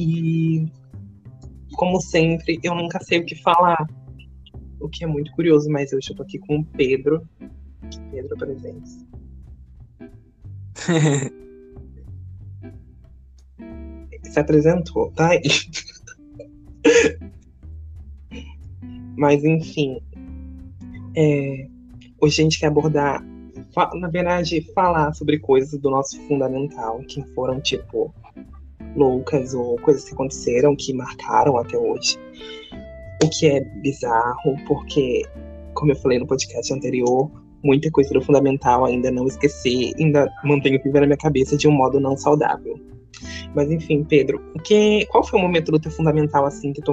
E, como sempre, eu nunca sei o que falar. O que é muito curioso, mas hoje eu tô aqui com o Pedro. Pedro presente. Se apresentou, tá aí. Mas enfim, é, hoje a gente quer abordar, na verdade, falar sobre coisas do nosso fundamental, que foram tipo loucas ou coisas que aconteceram que marcaram até hoje. O que é bizarro, porque, como eu falei no podcast anterior, muita coisa do fundamental ainda não esqueci, ainda mantenho viva na minha cabeça de um modo não saudável. Mas enfim, Pedro, o que, qual foi o momento do teu fundamental assim que tu,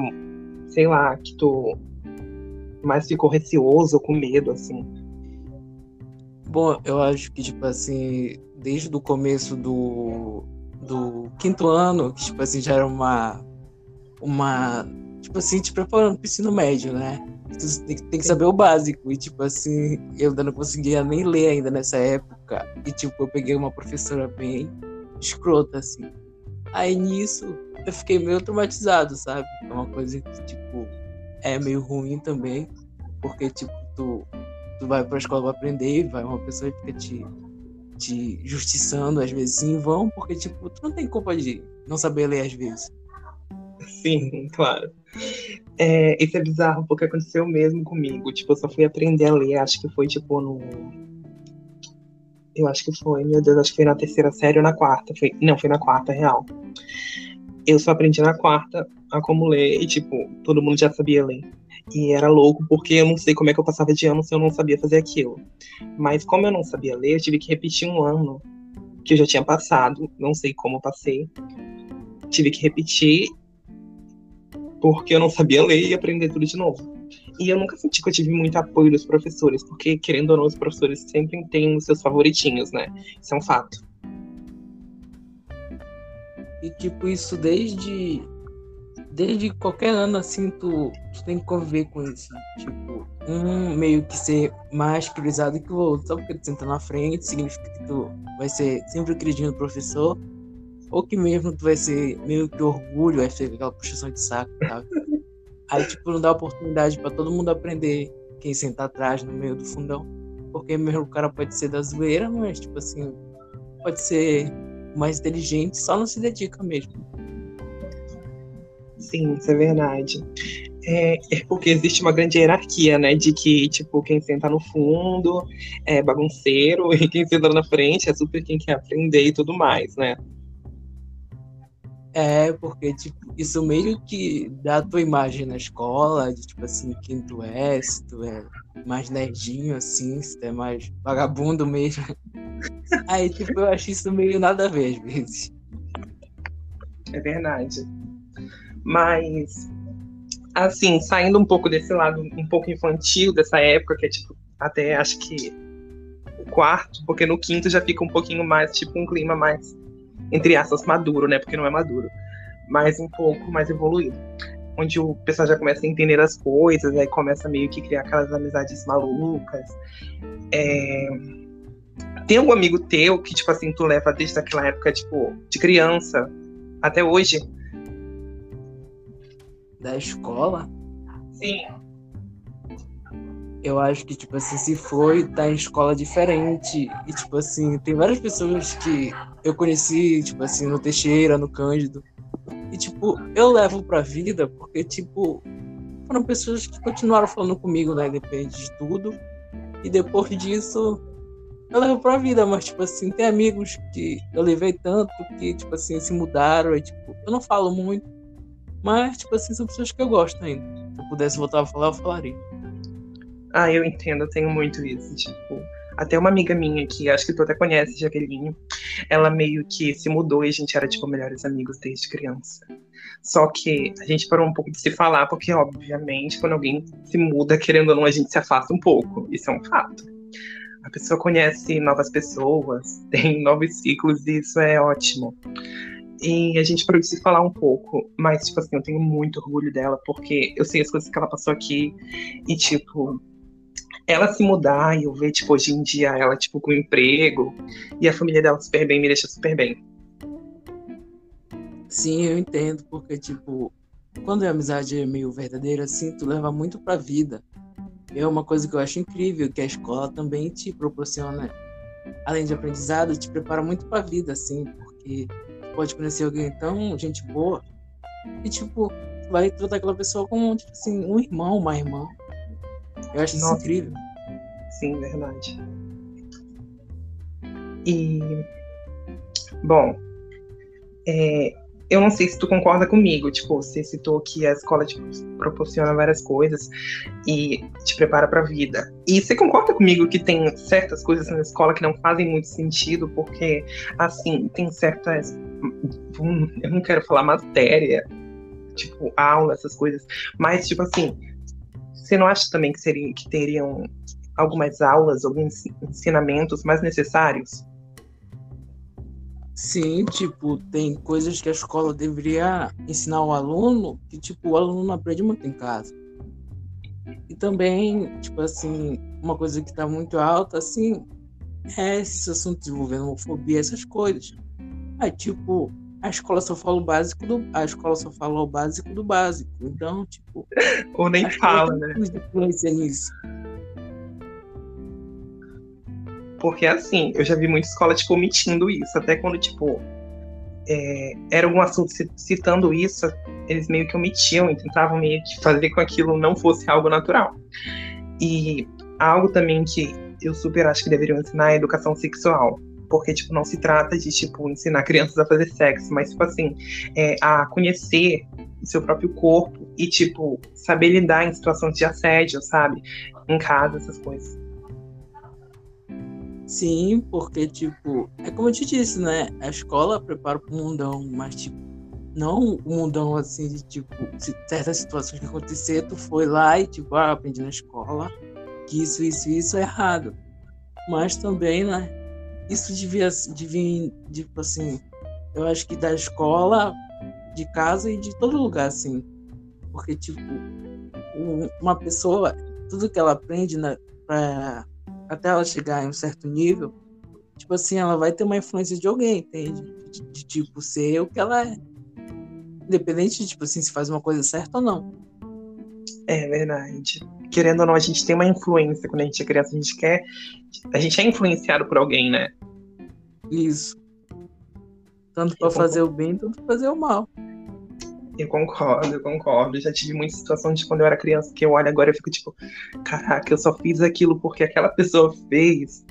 sei lá, que tu mais ficou receoso, com medo, assim? Bom, eu acho que, tipo assim, desde o começo do, do quinto ano, que, tipo assim, já era uma. Uma. Tipo assim, te preparando pro ensino médio, né? Tu tem, que saber o básico. E, tipo assim, eu ainda não conseguia nem ler ainda nessa época. E, tipo, eu peguei uma professora bem escrota, assim. Aí nisso, eu fiquei meio traumatizado, sabe? É uma coisa que, tipo, é meio ruim também, porque, tipo, tu, tu vai pra escola pra aprender, vai uma pessoa fica te, te justiçando, às vezes, em vão, porque, tipo, tu não tem culpa de não saber ler às vezes. Sim, claro. É, isso é bizarro, porque aconteceu mesmo comigo. Tipo, eu só fui aprender a ler, acho que foi, tipo, no... Eu acho que foi, meu Deus, acho que foi na terceira série ou na quarta. Foi... Não, foi na quarta, real. Eu só aprendi na quarta a como ler e, tipo, todo mundo já sabia ler. E era louco, porque eu não sei como é que eu passava de ano se eu não sabia fazer aquilo. Mas como eu não sabia ler, eu tive que repetir um ano que eu já tinha passado, não sei como passei. Tive que repetir porque eu não sabia ler e aprender tudo de novo. E eu nunca senti que eu tive muito apoio dos professores, porque, querendo ou não, os professores sempre têm os seus favoritinhos, né? Isso é um fato. E, tipo, isso desde desde qualquer ano, assim, tu, tu, tem que conviver com isso. Tipo, um meio que ser mais priorizado que o outro. Só porque tu senta na frente, significa que tu vai ser sempre o queridinho do professor. Ou que mesmo tu vai ser meio que orgulho, vai ser aquela puxação de saco, sabe? Aí, tipo, não dá oportunidade para todo mundo aprender quem senta atrás, no meio do fundão. Porque mesmo o cara pode ser da zoeira, mas, tipo assim, pode ser mais inteligente, só não se dedica mesmo. Sim, isso é verdade. É, é, porque existe uma grande hierarquia, né? De que, tipo, quem senta no fundo é bagunceiro e quem senta na frente é super quem quer aprender e tudo mais, né? É, porque, tipo, isso meio que dá a tua imagem na escola, de, tipo assim, quem tu é, se tu é mais nerdinho, assim, se tu é mais vagabundo mesmo. Aí, tipo, eu acho isso meio nada a ver, às vezes. É verdade. Mas, assim, saindo um pouco desse lado um pouco infantil dessa época, que é tipo, até acho que o quarto, porque no quinto já fica um pouquinho mais, tipo, um clima mais, entre aspas, maduro, né? Porque não é maduro, mas um pouco mais evoluído. Onde o pessoal já começa a entender as coisas, aí começa meio que criar aquelas amizades malucas. É... Tem algum amigo teu que, tipo assim, tu leva desde aquela época, tipo, de criança até hoje? Da escola, sim. Eu acho que, tipo assim, se foi, tá em escola diferente. E, tipo assim, tem várias pessoas que eu conheci, tipo assim, no Teixeira, no Cândido. E, tipo, eu levo pra vida porque, tipo, foram pessoas que continuaram falando comigo, né? Depende de tudo. E depois disso, eu levo pra vida. Mas, tipo assim, tem amigos que eu levei tanto que, tipo assim, se mudaram. E, tipo, eu não falo muito. Mas, tipo assim, são pessoas que eu gosto ainda. Se eu pudesse voltar a falar, eu falaria. Ah, eu entendo, eu tenho muito isso. Tipo, até uma amiga minha que acho que tu até conhece, Jaqueline, ela meio que se mudou e a gente era, tipo, melhores amigos desde criança. Só que a gente parou um pouco de se falar, porque, obviamente, quando alguém se muda, querendo ou não, a gente se afasta um pouco. Isso é um fato. A pessoa conhece novas pessoas, tem novos ciclos, e isso é ótimo. E a gente se falar um pouco, mas, tipo assim, eu tenho muito orgulho dela, porque eu sei as coisas que ela passou aqui, e, tipo, ela se mudar e eu ver, tipo, hoje em dia ela, tipo, com emprego, e a família dela super bem, me deixa super bem. Sim, eu entendo, porque, tipo, quando a amizade é meio verdadeira, assim, tu leva muito pra vida. É uma coisa que eu acho incrível, que a escola também te proporciona, além de aprendizado, te prepara muito pra vida, assim, porque pode conhecer alguém tão gente boa e, tipo, vai tratar aquela pessoa como, tipo assim, um irmão, uma irmã. Eu acho Nossa. isso incrível. Sim, verdade. E, bom, é, eu não sei se tu concorda comigo, tipo, você citou que a escola te proporciona várias coisas e te prepara para a vida. E você concorda comigo que tem certas coisas na escola que não fazem muito sentido, porque, assim, tem certas. Eu não quero falar matéria, tipo, aula, essas coisas, mas, tipo assim, você não acha também que, seria, que teriam algumas aulas, alguns ensinamentos mais necessários? Sim, tipo, tem coisas que a escola deveria ensinar ao aluno que, tipo, o aluno não aprende muito em casa. E também, tipo assim, uma coisa que tá muito alta, assim, é esses assuntos envolvendo homofobia, essas coisas. Aí, tipo, a escola só fala o básico do. A escola só fala o básico do básico. Então, tipo. Ou nem fala, né? Influência nisso. Porque, assim, eu já vi muita escola, tipo, omitindo isso. Até quando, tipo, é, era algum assunto citando isso, eles meio que omitiam e tentavam meio que fazer com que aquilo não fosse algo natural. E algo também que eu super acho que deveriam ensinar é educação sexual. Porque, tipo, não se trata de, tipo, ensinar crianças a fazer sexo, mas, tipo assim, é, a conhecer o seu próprio corpo e, tipo, saber lidar em situações de assédio, sabe? Em casa, essas coisas. Sim, porque, tipo, é como eu te disse, né? A escola prepara para o mundão, mas, tipo, não o mundão assim, de, tipo, certas situações que acontecer, tu foi lá e, tipo, ah, aprendi na escola que isso, isso, isso é errado. Mas também, né? Isso devia, devia, tipo assim, eu acho que da escola, de casa e de todo lugar, assim. Porque, tipo, uma pessoa, tudo que ela aprende né, pra até ela chegar em um certo nível, tipo assim, ela vai ter uma influência de alguém, entende? De, de, de tipo, ser o que ela é. Independente de, tipo assim, se faz uma coisa certa ou não. É verdade. Querendo ou não, a gente tem uma influência quando a gente é criança, a gente quer. A gente é influenciado por alguém, né? Isso. Tanto para fazer o bem, tanto para fazer o mal. Eu concordo, eu concordo. Já tive muitas situações de quando eu era criança que eu olho agora e fico tipo, caraca, eu só fiz aquilo porque aquela pessoa fez.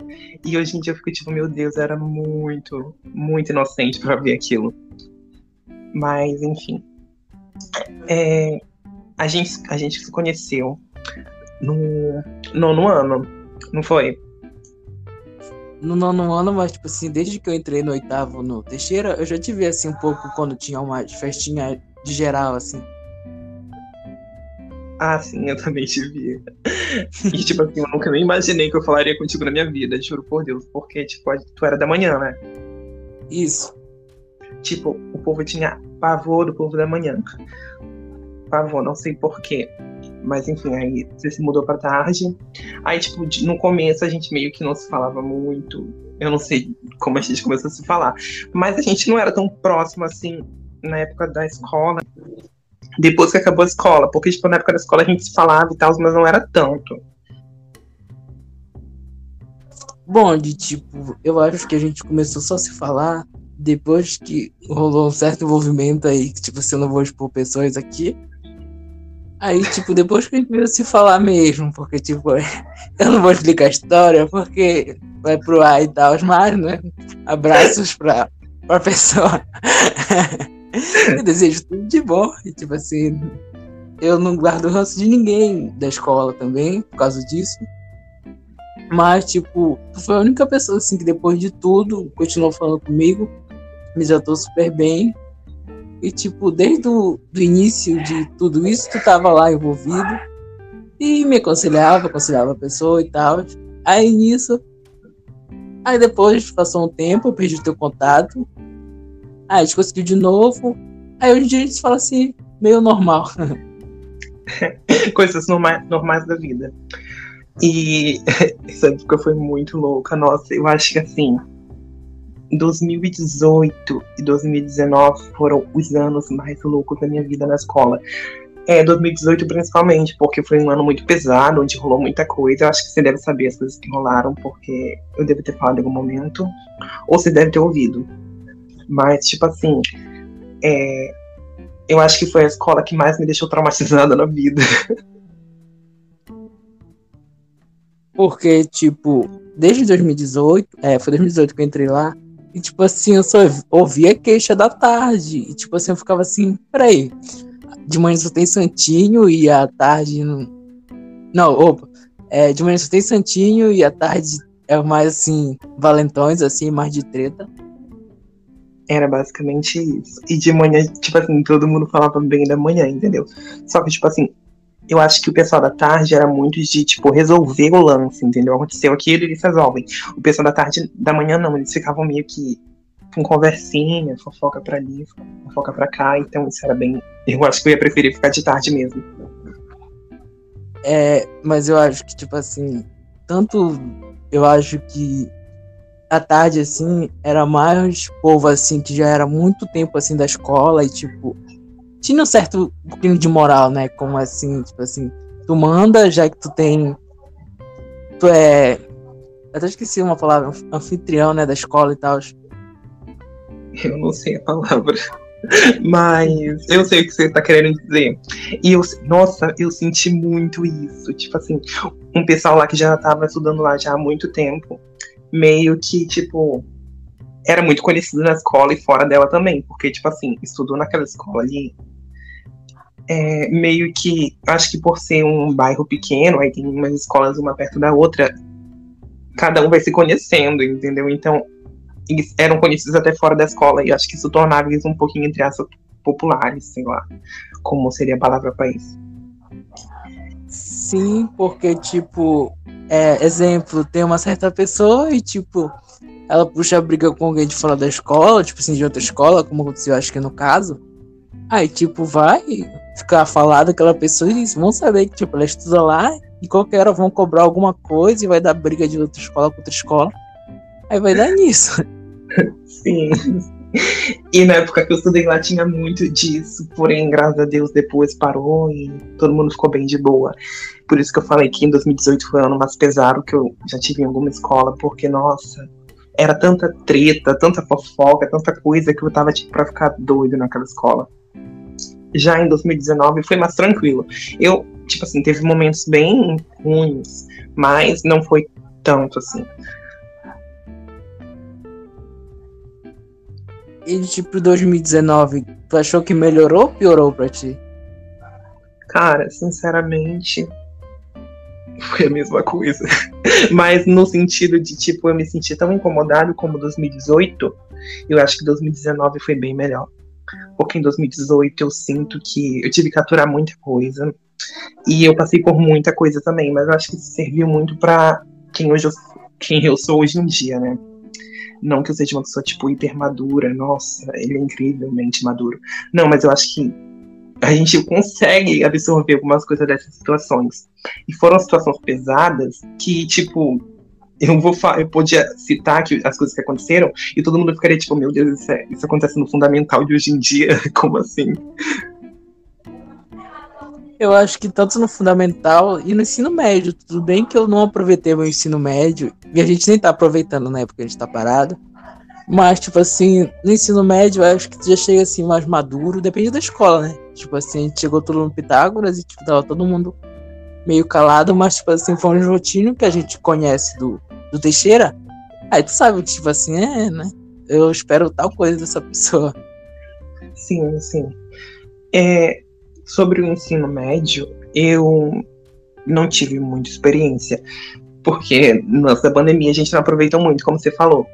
E hoje em dia eu fico tipo, meu Deus, eu era muito, muito inocente para ver aquilo. Mas, enfim. É, a, gente, a gente se conheceu no nono ano, não foi? no nono ano, mas, tipo assim, desde que eu entrei no oitavo no Teixeira, eu já tive, assim, um pouco quando tinha uma festinha de geral, assim. Ah, sim, eu também te vi. E, tipo assim, eu nunca nem imaginei que eu falaria contigo na minha vida, juro por Deus. Porque, tipo, tu era da manhã, né? Isso. Tipo, o povo tinha pavor do povo da manhã. Pavor, não sei porquê. Mas, enfim, aí você se mudou pra tarde. Aí, tipo, no começo a gente meio que não se falava muito. Eu não sei como a gente começou a se falar. Mas a gente não era tão próximo assim na época da escola, depois que acabou a escola, porque tipo, na época da escola a gente se falava e tal, mas não era tanto. Bom, de tipo, eu acho que a gente começou só a se falar depois que rolou um certo envolvimento aí, que tipo, se não vou expor pessoas aqui. Aí, tipo, depois que a gente veio se falar mesmo, porque, tipo, eu não vou explicar a história, porque vai pro ar e tal, mas, né? Abraços pra, pra pessoa. eu desejo tudo de bom. E, tipo assim, eu não guardo ranço de ninguém da escola também, por causa disso. Mas, tipo, foi a única pessoa, assim, que depois de tudo, continuou falando comigo, me tratou super bem. E, tipo, desde o do início de tudo isso, tu tava lá envolvido. E me aconselhava, aconselhava a pessoa e tal. Aí nisso. Aí depois passou um tempo, eu perdi o teu contato. Aí a gente conseguiu de novo. Aí hoje em dia a gente fala assim, meio normal. Coisas normais, normais da vida. E essa época foi muito louca. Nossa, eu acho que assim. 2018 e 2019 foram os anos mais loucos da minha vida na escola. É, 2018 principalmente, porque foi um ano muito pesado, onde rolou muita coisa. Eu acho que você deve saber as coisas que rolaram, porque eu devo ter falado em algum momento, ou você deve ter ouvido. Mas, tipo assim, é, eu acho que foi a escola que mais me deixou traumatizada na vida. Porque, tipo, desde 2018, é, foi 2018 que eu entrei lá, e, tipo assim, eu só ouvia queixa da tarde. E, tipo assim, eu ficava assim, peraí, de manhã só tem Santinho e à tarde. Não, não opa. É, de manhã só tem Santinho e à tarde é mais assim, valentões, assim, mais de treta. Era basicamente isso. E de manhã, tipo assim, todo mundo falava bem da manhã, entendeu? Só que, tipo assim, eu acho que o pessoal da tarde era muito de, tipo, resolver o lance, entendeu? Aconteceu aquilo e eles resolvem. O pessoal da tarde, da manhã, não, eles ficavam meio que com conversinha, fofoca pra ali, fofoca pra cá, então isso era bem. Eu acho que eu ia preferir ficar de tarde mesmo. É, mas eu acho que, tipo assim, tanto eu acho que a tarde, assim, era mais povo, assim, que já era muito tempo, assim, da escola e, tipo, tinha um certo pouquinho de moral, né? Como, assim, tipo assim, tu manda, já que tu tem... Tu é... Eu até esqueci uma palavra, anfitrião, né, da escola e tal. Eu não sei a palavra. Mas eu sei o que você tá querendo dizer. E eu, nossa, eu senti muito isso. Tipo assim, um pessoal lá que já tava estudando lá já há muito tempo, meio que, tipo, era muito conhecido na escola e fora dela também. Porque, tipo assim, estudou naquela escola ali. É, meio que, acho que por ser um bairro pequeno, aí tem umas escolas uma perto da outra, cada um vai se conhecendo, entendeu? Então, eles eram conhecidos até fora da escola, e acho que isso tornava eles um pouquinho, entre aspas, populares, sei lá, como seria a palavra para isso. Sim, porque, tipo, é, exemplo, tem uma certa pessoa e, tipo, ela puxa a briga com alguém de fora da escola, tipo assim, de outra escola, como aconteceu, acho que no caso. Aí, tipo, vai ficar falado aquela pessoa e vão saber que, tipo, ela estuda lá e qualquer hora vão cobrar alguma coisa e vai dar briga de outra escola com outra escola. Aí vai dar nisso. Sim. E na época que eu estudei lá tinha muito disso, porém, graças a Deus, depois parou e todo mundo ficou bem de boa. Por isso que eu falei que em 2018 foi o ano mais pesado que eu já tive em alguma escola, porque, nossa, era tanta treta, tanta fofoca, tanta coisa que eu tava, tipo, pra ficar doido naquela escola. Já em 2019 foi mais tranquilo. Eu, tipo assim, teve momentos bem ruins, mas não foi tanto assim. E tipo 2019, tu achou que melhorou ou piorou pra ti? Cara, sinceramente, foi a mesma coisa. Mas no sentido de, tipo, eu me senti tão incomodado como 2018, eu acho que 2019 foi bem melhor. Porque em 2018 eu sinto que eu tive que aturar muita coisa. E eu passei por muita coisa também, mas eu acho que isso serviu muito para quem hoje quem eu sou hoje em dia, né? Não que eu seja uma pessoa, tipo, hiper madura, nossa, ele é incrivelmente maduro. Não, mas eu acho que a gente consegue absorver algumas coisas dessas situações. E foram situações pesadas que, tipo, eu vou eu podia citar que as coisas que aconteceram e todo mundo ficaria tipo, meu Deus, isso, é, isso acontece no fundamental de hoje em dia, como assim? Eu acho que tanto no fundamental e no ensino médio. Tudo bem que eu não aproveitei meu ensino médio, e a gente nem tá aproveitando na época que a gente tá parado. Mas, tipo assim, no ensino médio, eu acho que já chega assim mais maduro, depende da escola, né? Tipo assim, chegou todo no Pitágoras e tipo, tava todo mundo meio calado, mas, tipo assim, foi um rotinho que a gente conhece do, do Teixeira. Aí tu sabe tipo assim, é, né? Eu espero tal coisa dessa pessoa. Sim, sim. É, sobre o ensino médio, eu não tive muita experiência, porque nossa pandemia a gente não aproveitou muito, como você falou.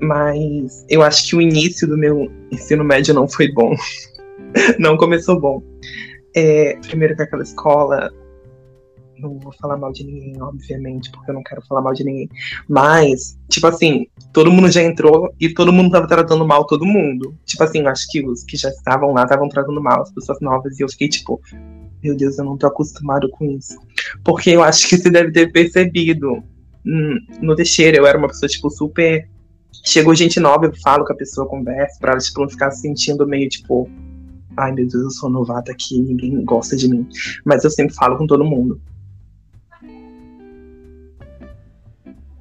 Mas eu acho que o início do meu ensino médio não foi bom. não começou bom. É, primeiro que aquela escola. Não vou falar mal de ninguém, obviamente, porque eu não quero falar mal de ninguém. Mas, tipo assim, todo mundo já entrou e todo mundo tava tratando mal todo mundo. Tipo assim, acho que os que já estavam lá estavam tratando mal as pessoas novas. E eu fiquei tipo, meu Deus, eu não tô acostumado com isso. Porque eu acho que você deve ter percebido. Hum, no Teixeira, eu era uma pessoa, tipo, super chegou gente nova, eu falo com a pessoa, converso, pra ela tipo, não ficar se sentindo meio tipo, ai meu Deus, eu sou novata aqui, ninguém gosta de mim. Mas eu sempre falo com todo mundo.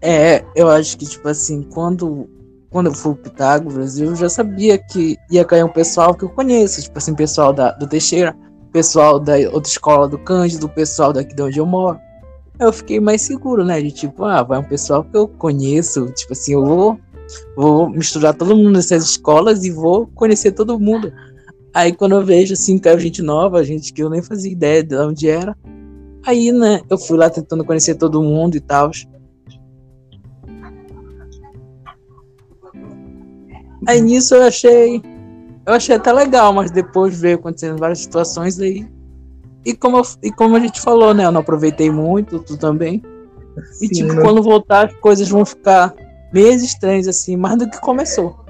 É, eu acho que, tipo assim, quando, quando eu fui pro Pitágoras, eu já sabia que ia cair um pessoal que eu conheço, tipo assim, pessoal da, do Teixeira, pessoal da outra escola do Cândido, pessoal daqui de onde eu moro. Eu fiquei mais seguro, né? De tipo, ah, vai um pessoal que eu conheço, tipo assim, eu vou, vou misturar todo mundo nessas escolas e vou conhecer todo mundo. Aí quando eu vejo assim, caiu gente nova, gente que eu nem fazia ideia de onde era. Aí, né, eu fui lá tentando conhecer todo mundo e tal. Aí nisso eu achei. Eu achei até legal, mas depois veio acontecendo várias situações aí. E como, eu, e como a gente falou, né? Eu não aproveitei muito, tu também. Sim, e tipo, quando voltar, as coisas vão ficar meio estranhas, assim, mais do que começou.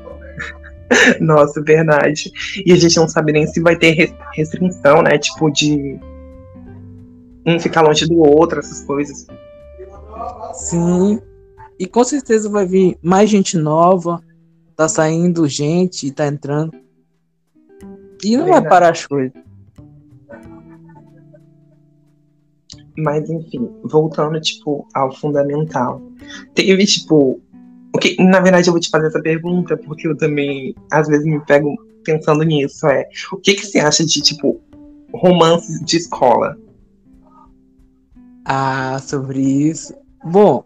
Nossa, verdade. E a gente não sabe nem se vai ter restrição, né? Tipo, de um ficar longe do outro, essas coisas. Sim. E com certeza vai vir mais gente nova, tá saindo gente, tá entrando. E não Verdade. vai parar as coisas. Mas enfim, voltando tipo ao fundamental. Teve tipo, o que na verdade eu vou te fazer essa pergunta porque eu também às vezes me pego pensando nisso, é, o que que você acha de tipo romances de escola? Ah, sobre isso. Bom,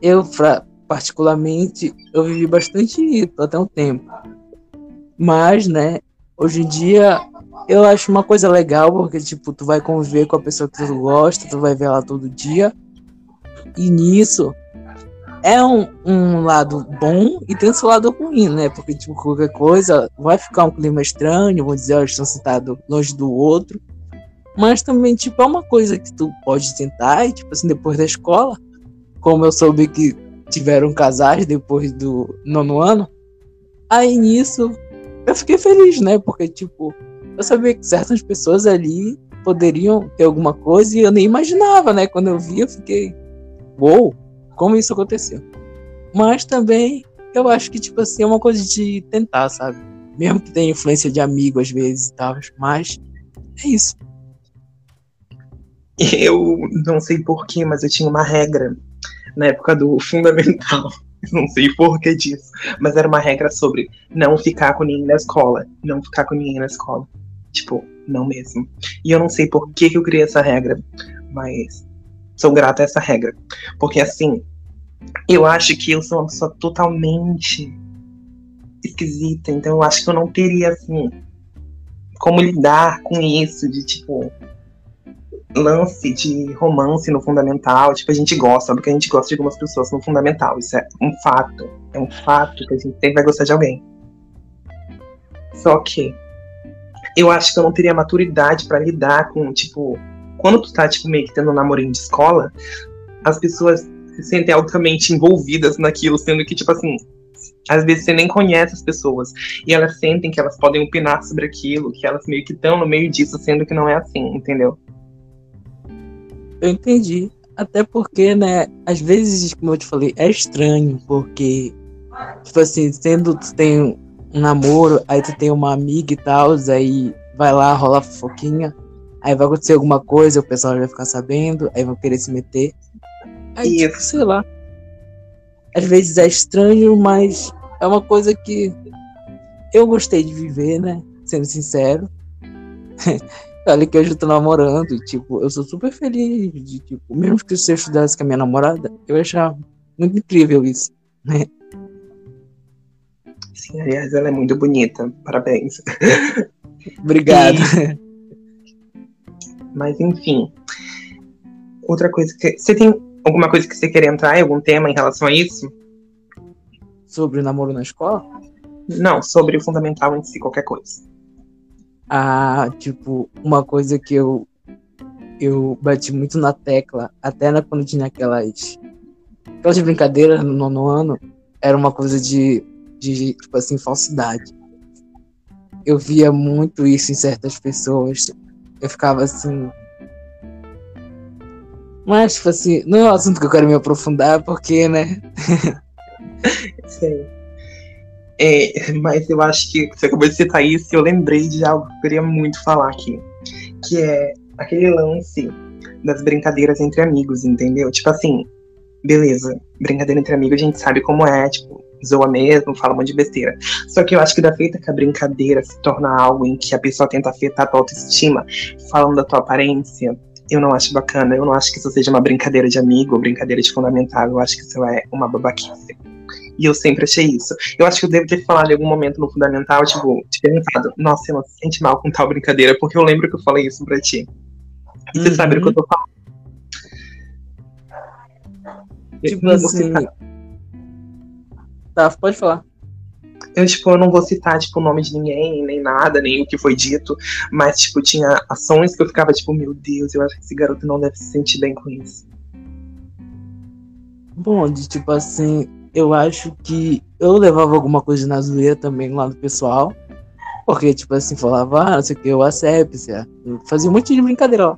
eu pra, particularmente, eu vivi bastante isso até um tempo. Mas, né, hoje em dia eu acho uma coisa legal, porque, tipo, tu vai conviver com a pessoa que tu gosta, tu vai ver ela todo dia. E nisso é um, um lado bom e tem seu lado ruim, né? Porque, tipo, qualquer coisa vai ficar um clima estranho, vão dizer, eles estão sentados longe do outro. Mas também, tipo, é uma coisa que tu pode tentar, e, tipo assim, depois da escola, como eu soube que tiveram casais depois do nono ano. Aí nisso eu fiquei feliz, né? Porque, tipo, eu sabia que certas pessoas ali poderiam ter alguma coisa e eu nem imaginava, né? Quando eu vi, eu fiquei, uou, wow, como isso aconteceu? Mas também eu acho que, tipo assim, é uma coisa de tentar, sabe? Mesmo que tenha influência de amigo às vezes e tal, mas é isso. Eu não sei porquê, mas eu tinha uma regra na época do fundamental. Não sei por que disso. Mas era uma regra sobre não ficar com ninguém na escola. Não ficar com ninguém na escola. Tipo, não mesmo. E eu não sei por que, que eu criei essa regra. Mas sou grata a essa regra. Porque assim, eu acho que eu sou uma pessoa totalmente esquisita. Então eu acho que eu não teria, assim, como lidar com isso. De tipo, lance de romance no fundamental, tipo, a gente gosta, porque a gente gosta de algumas pessoas no fundamental. Isso é um fato. É um fato que a gente sempre vai gostar de alguém. Só que eu acho que eu não teria maturidade para lidar com, tipo, quando tu tá, tipo, meio que tendo um namorinho de escola, as pessoas se sentem altamente envolvidas naquilo, sendo que, tipo assim, às vezes você nem conhece as pessoas. E elas sentem que elas podem opinar sobre aquilo, que elas meio que estão no meio disso, sendo que não é assim, entendeu? Eu entendi. Até porque, né, às vezes, como eu te falei, é estranho, porque, tipo assim, sendo tu tem um namoro, aí tu tem uma amiga e tal, aí vai lá, rola fofoquinha, aí vai acontecer alguma coisa, o pessoal vai ficar sabendo, aí vão querer se meter. Aí, tipo, sei lá. Às vezes é estranho, mas é uma coisa que eu gostei de viver, né? Sendo sincero. Olha que hoje eu tô namorando, e, tipo, eu sou super feliz de, tipo, mesmo que você estudasse com a minha namorada, eu achava muito incrível isso, né? Sim, aliás, ela é muito bonita. Parabéns. Obrigado. E... Mas enfim. Outra coisa que. Você tem alguma coisa que você quer entrar, algum tema em relação a isso? Sobre o namoro na escola? Não, sobre o fundamental em si, qualquer coisa a tipo uma coisa que eu eu bati muito na tecla até na, quando tinha aquelas aquelas brincadeiras no nono ano era uma coisa de de tipo assim falsidade eu via muito isso em certas pessoas eu ficava assim mas tipo assim não é um assunto que eu quero me aprofundar porque né Sim. É, mas eu acho que você acabou de citar isso e eu lembrei de algo que eu queria muito falar aqui. Que é aquele lance das brincadeiras entre amigos, entendeu? Tipo assim, beleza, brincadeira entre amigos a gente sabe como é, tipo, zoa mesmo, fala um monte de besteira. Só que eu acho que da feita que a brincadeira se torna algo em que a pessoa tenta afetar a tua autoestima, falando da tua aparência, eu não acho bacana. Eu não acho que isso seja uma brincadeira de amigo ou brincadeira de fundamental. Eu acho que isso é uma babaquice. E eu sempre achei isso. Eu acho que eu devo ter falado em algum momento no Fundamental, tipo, te perguntado, nossa, você não se sente mal com tal brincadeira, porque eu lembro que eu falei isso pra ti. E uhum. você sabe do que eu tô falando. Tipo eu assim. Tá, pode falar. Eu, tipo, eu não vou citar, tipo, o nome de ninguém, nem nada, nem o que foi dito, mas, tipo, tinha ações que eu ficava, tipo, meu Deus, eu acho que esse garoto não deve se sentir bem com isso. Bom, de tipo assim, eu acho que eu levava alguma coisa na zoeira também lá do pessoal. Porque, tipo assim, falava, ah, não sei o que, eu asepsia. Fazia um monte de brincadeira, ó.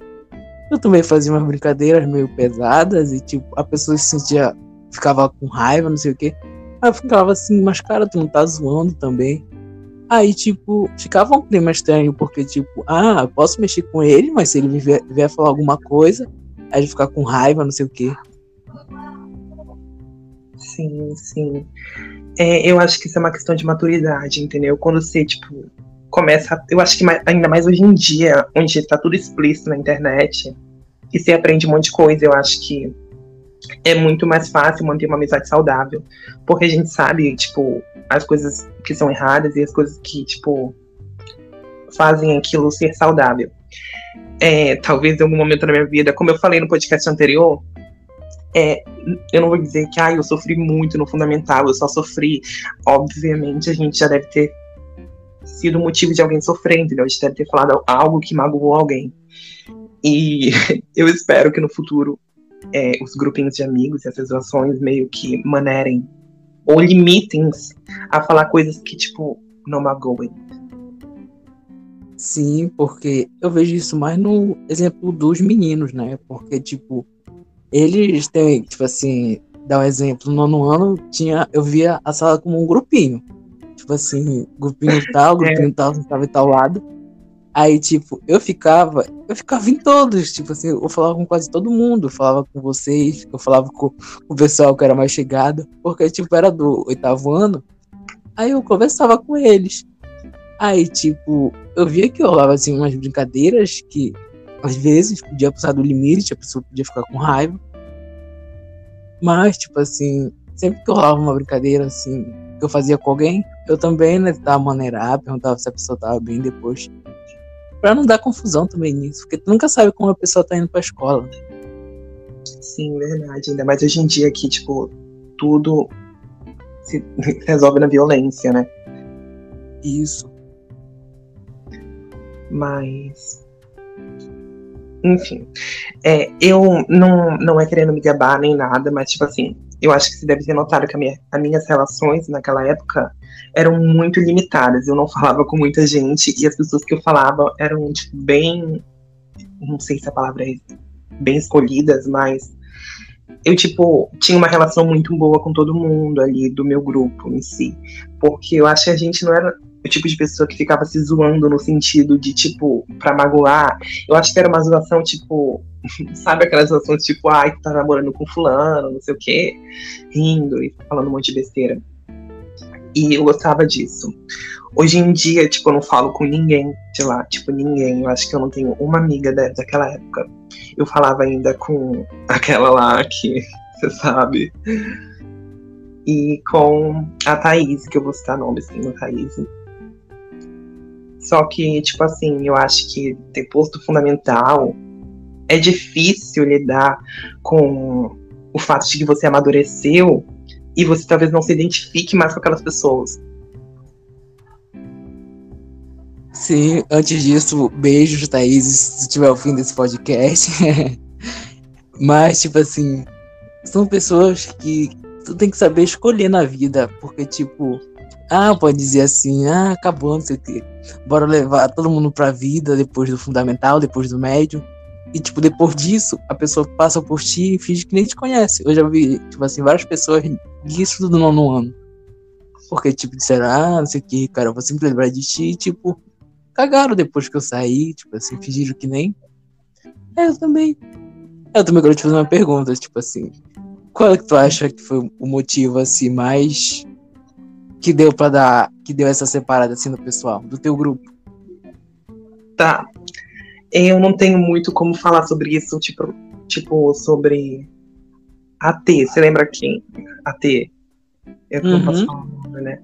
Eu também fazia umas brincadeiras meio pesadas e, tipo, a pessoa se sentia, ficava com raiva, não sei o que. Aí ficava assim, mas cara, tu não tá zoando também. Aí, tipo, ficava um clima estranho, porque, tipo, ah, posso mexer com ele, mas se ele vier, vier falar alguma coisa, aí ele ficar com raiva, não sei o que. Sim, sim. É, eu acho que isso é uma questão de maturidade, entendeu? Quando você, tipo, começa. Eu acho que mais, ainda mais hoje em dia, onde tá tudo explícito na internet, e você aprende um monte de coisa, eu acho que é muito mais fácil manter uma amizade saudável. Porque a gente sabe, tipo, as coisas que são erradas e as coisas que, tipo, fazem aquilo ser saudável. É, talvez em algum momento da minha vida, como eu falei no podcast anterior, é, eu não vou dizer que ah, eu sofri muito no fundamental, eu só sofri. Obviamente, a gente já deve ter sido motivo de alguém sofrer, entendeu? A gente deve ter falado algo que magoou alguém. E eu espero que no futuro é, os grupinhos de amigos e as situações meio que manerem ou limitem a falar coisas que, tipo, não magoem. Sim, porque eu vejo isso mais no exemplo dos meninos, né? Porque, tipo, eles têm, tipo assim, dar um exemplo, no nono ano tinha, eu via a sala como um grupinho. Tipo assim, grupinho tal, grupinho é. tal, sentava em tal lado. Aí, tipo, eu ficava, eu ficava em todos, tipo assim, eu falava com quase todo mundo, eu falava com vocês, eu falava com, o pessoal que era mais chegado, porque, tipo, era do oitavo ano, aí eu conversava com eles. Aí, tipo, eu via que rolava, assim, umas brincadeiras que às vezes podia passar do limite, a pessoa podia ficar com raiva. Mas, tipo assim, sempre que rolava uma brincadeira assim, que eu fazia com alguém, eu também né, tentava maneirar, perguntava se a pessoa tava bem depois. Pra não dar confusão também nisso, porque tu nunca sabe como a pessoa tá indo pra escola. Sim, verdade. Ainda mais hoje em dia que, tipo, tudo se resolve na violência, né? Isso. Mas enfim, é, eu não, não é querendo me gabar nem nada, mas, tipo assim, eu acho que você deve ter notado que minha, as minhas relações naquela época eram muito limitadas. Eu não falava com muita gente e as pessoas que eu falava eram, tipo, bem. Não sei se a palavra é bem escolhidas, mas eu, tipo, tinha uma relação muito boa com todo mundo ali do meu grupo em si. Porque eu acho que a gente não era o tipo de pessoa que ficava se zoando no sentido de, tipo, pra magoar. Eu acho que era uma zoação, tipo, sabe aquelas zoações, tipo, ai, tu tá namorando com fulano, não sei o quê, rindo e falando um monte de besteira. E eu gostava disso. Hoje em dia, tipo, eu não falo com ninguém de lá, tipo, ninguém. Eu acho que eu não tenho uma amiga da, daquela época. Eu falava ainda com aquela lá que, você sabe. E com a Thaís, que eu vou citar nome assim, a Thaís. Só que, tipo assim, eu acho que depois do fundamental é difícil lidar com o fato de que você amadureceu e você talvez não se identifique mais com aquelas pessoas. Sim, antes disso, beijos, Thaís, se tiver o fim desse podcast. Mas, tipo assim, são pessoas que tu tem que saber escolher na vida, porque, tipo, ah, pode dizer assim, ah, acabou, não sei o quê. Bora levar todo mundo pra vida depois do fundamental, depois do médio. E, tipo, depois disso, a pessoa passa por ti e finge que nem te conhece. Eu já vi, tipo assim, várias pessoas isso no nono ano. Porque, tipo, disseram, ah, não sei o que, cara, eu vou sempre lembrar de ti, tipo, cagaram depois que eu saí, tipo assim, fingiram que nem. É, eu também. Eu também quero te fazer uma pergunta, tipo assim, qual é que tu acha que foi o motivo, assim, mais que deu para dar, que deu essa separada, assim, no pessoal, do teu grupo? Tá. Eu não tenho muito como falar sobre isso, tipo, tipo sobre AT, você lembra quem? AT. Eu uhum. não posso falar o nome, né?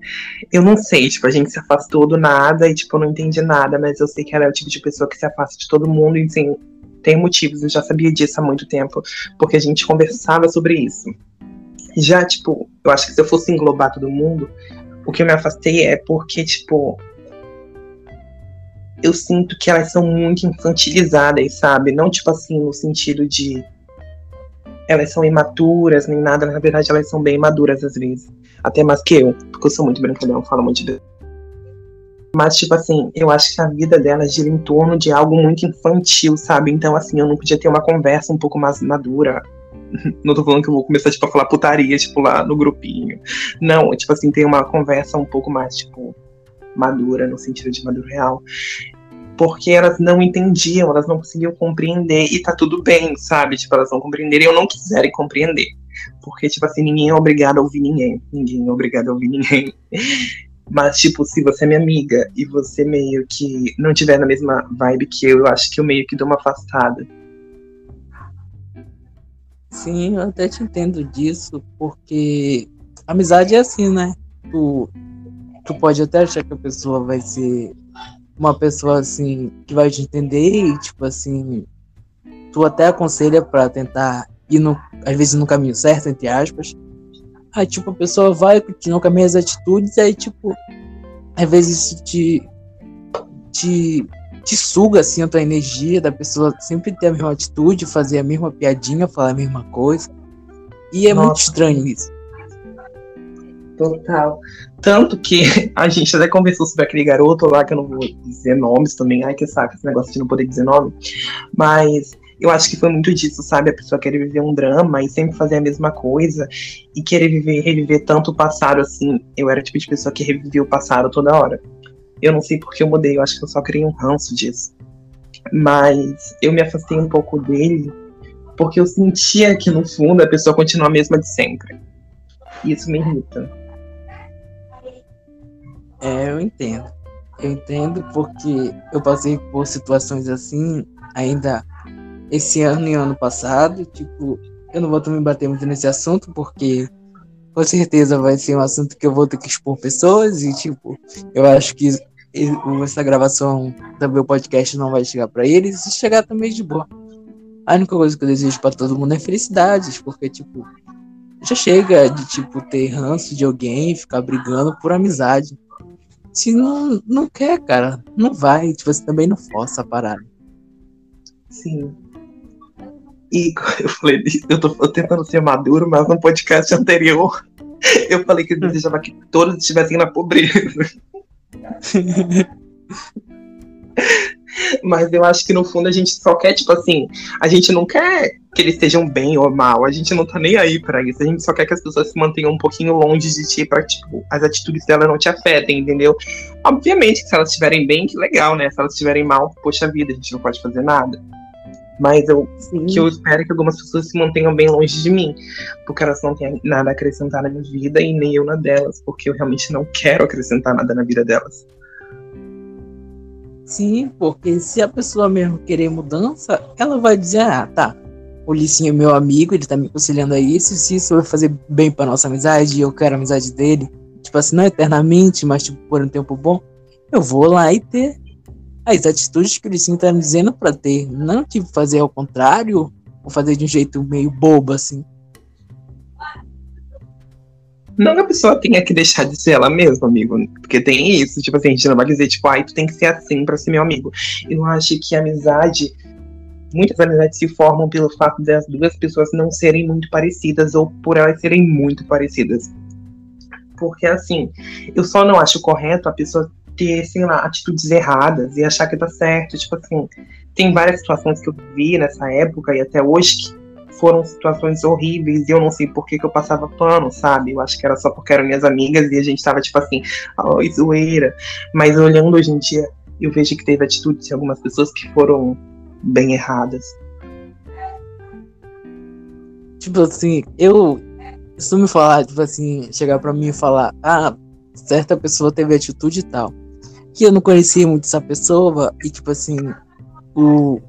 Eu não sei, tipo, a gente se afastou do nada e, tipo, eu não entendi nada, mas eu sei que ela é o tipo de pessoa que se afasta de todo mundo e, assim, tem motivos, eu já sabia disso há muito tempo, porque a gente conversava sobre isso. Já, tipo, eu acho que se eu fosse englobar todo mundo, o que eu me afastei é porque, tipo, eu sinto que elas são muito infantilizadas, sabe? Não, tipo assim, no sentido de elas são imaturas nem nada, na verdade elas são bem maduras às vezes. Até mais que eu, porque eu sou muito brincalhão, falo muito de mas, tipo assim, eu acho que a vida dela gira em torno de algo muito infantil, sabe? Então, assim, eu não podia ter uma conversa um pouco mais madura. Não tô falando que eu vou começar, tipo, a falar putaria, tipo, lá no grupinho. Não, tipo assim, tem uma conversa um pouco mais, tipo, madura, no sentido de maduro real. Porque elas não entendiam, elas não conseguiam compreender, e tá tudo bem, sabe? Tipo, elas não compreenderem ou não quiserem compreender. Porque, tipo assim, ninguém é obrigado a ouvir ninguém. Ninguém é obrigado a ouvir ninguém. Mas, tipo, se você é minha amiga e você meio que não tiver na mesma vibe que eu, eu acho que eu meio que dou uma afastada. Sim, eu até te entendo disso, porque amizade é assim, né? Tu, tu pode até achar que a pessoa vai ser uma pessoa assim que vai te entender e, tipo assim, tu até aconselha para tentar ir no, às vezes no caminho certo, entre aspas, Aí, tipo, a pessoa vai, continua com as mesmas atitudes, aí, tipo, às vezes isso te, te, te suga, assim, a tua energia da pessoa sempre ter a mesma atitude, fazer a mesma piadinha, falar a mesma coisa. E é Nossa. muito estranho isso. Total. Tanto que a gente até conversou sobre aquele garoto lá, que eu não vou dizer nomes também. Ai, que saco esse negócio de não poder dizer nome. Mas eu acho que foi muito disso, sabe? A pessoa querer viver um drama e sempre fazer a mesma coisa e querer viver, reviver tanto o passado assim. Eu era o tipo de pessoa que revivia o passado toda hora. Eu não sei porque eu mudei, eu acho que eu só criei um ranço disso. Mas eu me afastei um pouco dele porque eu sentia que no fundo a pessoa continua a mesma de sempre. Isso me irrita. É, eu entendo. Eu entendo porque eu passei por situações assim, ainda esse ano e ano passado. Tipo, eu não vou também bater muito nesse assunto, porque com certeza vai ser um assunto que eu vou ter que expor pessoas. E, tipo, eu acho que essa gravação do meu podcast não vai chegar para eles. E chegar também de boa. A única coisa que eu desejo para todo mundo é felicidades, porque, tipo, já chega de, tipo, ter ranço de alguém, ficar brigando por amizade. Se não, não quer, cara, não vai. Tipo, você também não força a parada. Sim. E eu falei, eu tô tentando ser maduro, mas no podcast anterior eu falei que eu desejava que todos estivessem na pobreza. Mas eu acho que no fundo a gente só quer, tipo assim, a gente não quer que eles estejam bem ou mal, a gente não tá nem aí para isso, a gente só quer que as pessoas se mantenham um pouquinho longe de ti pra, tipo, as atitudes delas não te afetem, entendeu? Obviamente que se elas estiverem bem, que legal, né? Se elas estiverem mal, poxa vida, a gente não pode fazer nada. Mas eu, que eu espero que algumas pessoas se mantenham bem longe de mim, porque elas não têm nada a acrescentar na minha vida e nem eu na delas, porque eu realmente não quero acrescentar nada na vida delas. Sim, porque se a pessoa mesmo querer mudança, ela vai dizer: ah, tá, o Licinho é meu amigo, ele tá me aconselhando a isso, se isso vai fazer bem pra nossa amizade, eu quero a amizade dele, tipo assim, não eternamente, mas tipo, por um tempo bom, eu vou lá e ter as atitudes que o Licinho tá me dizendo para ter. Não tipo fazer ao contrário, ou fazer de um jeito meio bobo, assim. Não que a pessoa tenha que deixar de ser ela mesma, amigo. Porque tem isso, tipo assim, a gente não vai dizer, tipo, ai, tu tem que ser assim pra ser meu amigo. Eu acho que amizade. Muitas amizades se formam pelo fato das duas pessoas não serem muito parecidas ou por elas serem muito parecidas. Porque, assim, eu só não acho correto a pessoa ter, sei lá, atitudes erradas e achar que tá certo. Tipo assim, tem várias situações que eu vi nessa época e até hoje que foram situações horríveis e eu não sei por que, que eu passava pano, sabe? Eu acho que era só porque eram minhas amigas e a gente tava tipo assim, ai, zoeira. Mas olhando hoje em dia, eu vejo que teve atitudes de algumas pessoas que foram bem erradas. Tipo assim, eu. Se tu me falar, tipo assim, chegar pra mim e falar, ah, certa pessoa teve atitude e tal. Que eu não conhecia muito essa pessoa, e tipo assim, o,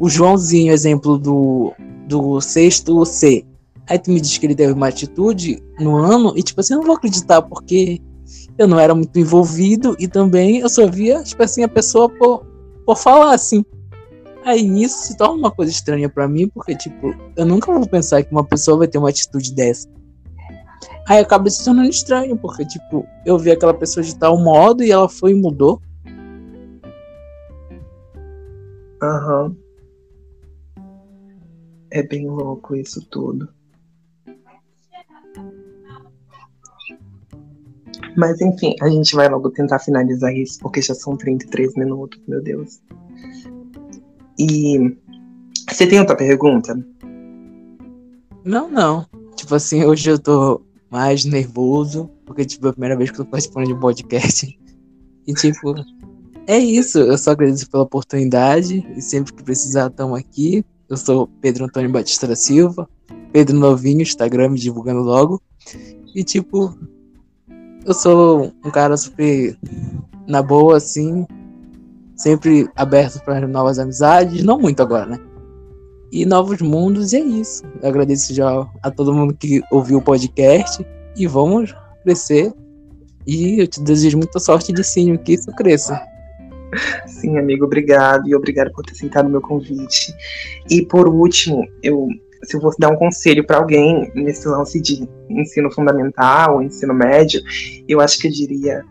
o Joãozinho, exemplo do, do sexto C. Aí tu me diz que ele teve uma atitude no ano, e tipo assim, eu não vou acreditar, porque eu não era muito envolvido, e também eu só via, tipo assim, a pessoa por, por falar assim. Aí nisso se torna uma coisa estranha para mim, porque, tipo, eu nunca vou pensar que uma pessoa vai ter uma atitude dessa. Aí acaba se tornando estranho, porque, tipo, eu vi aquela pessoa de tal modo e ela foi e mudou. Aham. Uhum. É bem louco isso tudo. Mas enfim, a gente vai logo tentar finalizar isso, porque já são 33 minutos, meu Deus. E você tem outra pergunta? Não, não. Tipo assim, hoje eu tô mais nervoso, porque tipo, é a primeira vez que eu tô participando de um podcast. E tipo, é isso. Eu só agradeço pela oportunidade e sempre que precisar, estamos aqui. Eu sou Pedro Antônio Batista da Silva, Pedro Novinho, Instagram, me divulgando logo. E tipo, eu sou um cara super na boa, assim, sempre aberto para novas amizades, não muito agora, né? E novos mundos, e é isso. Eu agradeço já a todo mundo que ouviu o podcast e vamos crescer. E eu te desejo muita sorte de sim, que isso cresça. Sim, amigo, obrigado. E obrigado por ter aceitado o meu convite. E por último, eu, se eu fosse dar um conselho para alguém nesse lance de ensino fundamental, ensino médio, eu acho que eu diria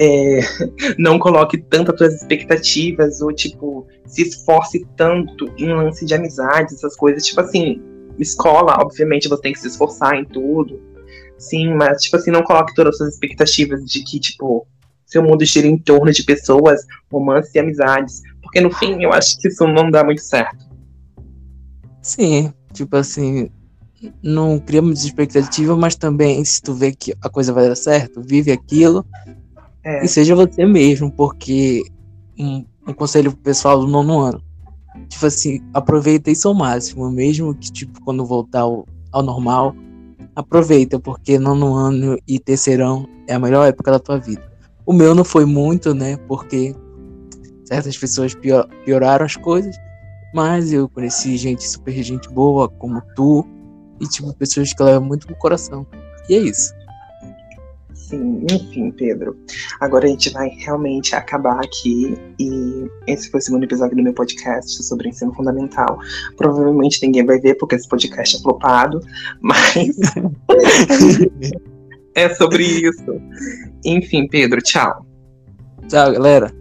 é, não coloque tantas suas expectativas ou, tipo, se esforce tanto em lance de amizade, essas coisas. Tipo assim, escola, obviamente, você tem que se esforçar em tudo. Sim, mas, tipo assim, não coloque todas as suas expectativas de que, tipo, seu mundo gira em torno de pessoas, romances e amizades. Porque no fim, eu acho que isso não dá muito certo. Sim, tipo assim, não cria muita expectativa, mas também, se tu vê que a coisa vai dar certo, vive aquilo é. E seja você mesmo, porque um, um conselho pro pessoal do nono ano. Tipo assim, aproveita isso ao máximo, mesmo que, tipo, quando voltar ao, ao normal, aproveita, porque nono ano e terceirão é a melhor época da tua vida. O meu não foi muito, né? Porque certas pessoas pior, pioraram as coisas, mas eu conheci gente super gente boa, como tu, e tipo, pessoas que levam muito pro coração. E é isso. Sim, enfim, Pedro. Agora a gente vai realmente acabar aqui. E esse foi o segundo episódio do meu podcast sobre ensino fundamental. Provavelmente ninguém vai ver porque esse podcast é flopado, mas é sobre isso. Enfim, Pedro, tchau. Tchau, galera.